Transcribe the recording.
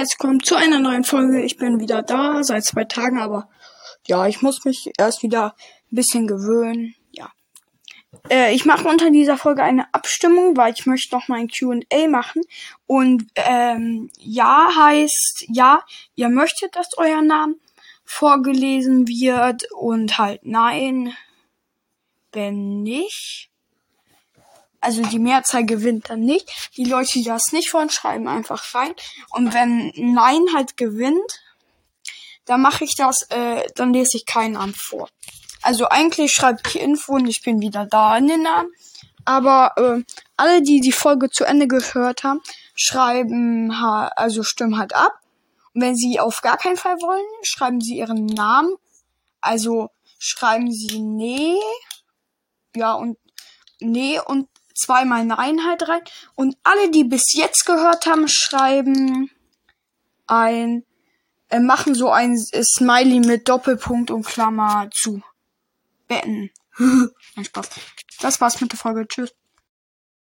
herzlich willkommen zu einer neuen Folge. Ich bin wieder da seit zwei Tagen, aber ja, ich muss mich erst wieder ein bisschen gewöhnen. Ja. Äh, ich mache unter dieser Folge eine Abstimmung, weil ich möchte noch mal ein Q&A machen. Und ähm, ja heißt ja, ihr möchtet, dass euer Name vorgelesen wird und halt nein, wenn nicht also die Mehrzahl gewinnt dann nicht. Die Leute, die das nicht wollen, schreiben einfach rein. Und wenn Nein halt gewinnt, dann mache ich das, äh, dann lese ich keinen Namen vor. Also eigentlich schreibe ich Info und ich bin wieder da in den Namen. Aber äh, alle, die die Folge zu Ende gehört haben, schreiben, also stimmen halt ab. Und wenn sie auf gar keinen Fall wollen, schreiben sie ihren Namen. Also schreiben sie nee. Ja, und nee und zweimal Nein halt rein. Und alle, die bis jetzt gehört haben, schreiben ein, äh, machen so ein Smiley mit Doppelpunkt und Klammer zu. Betten. Nein, Spaß. Das war's mit der Folge. Tschüss.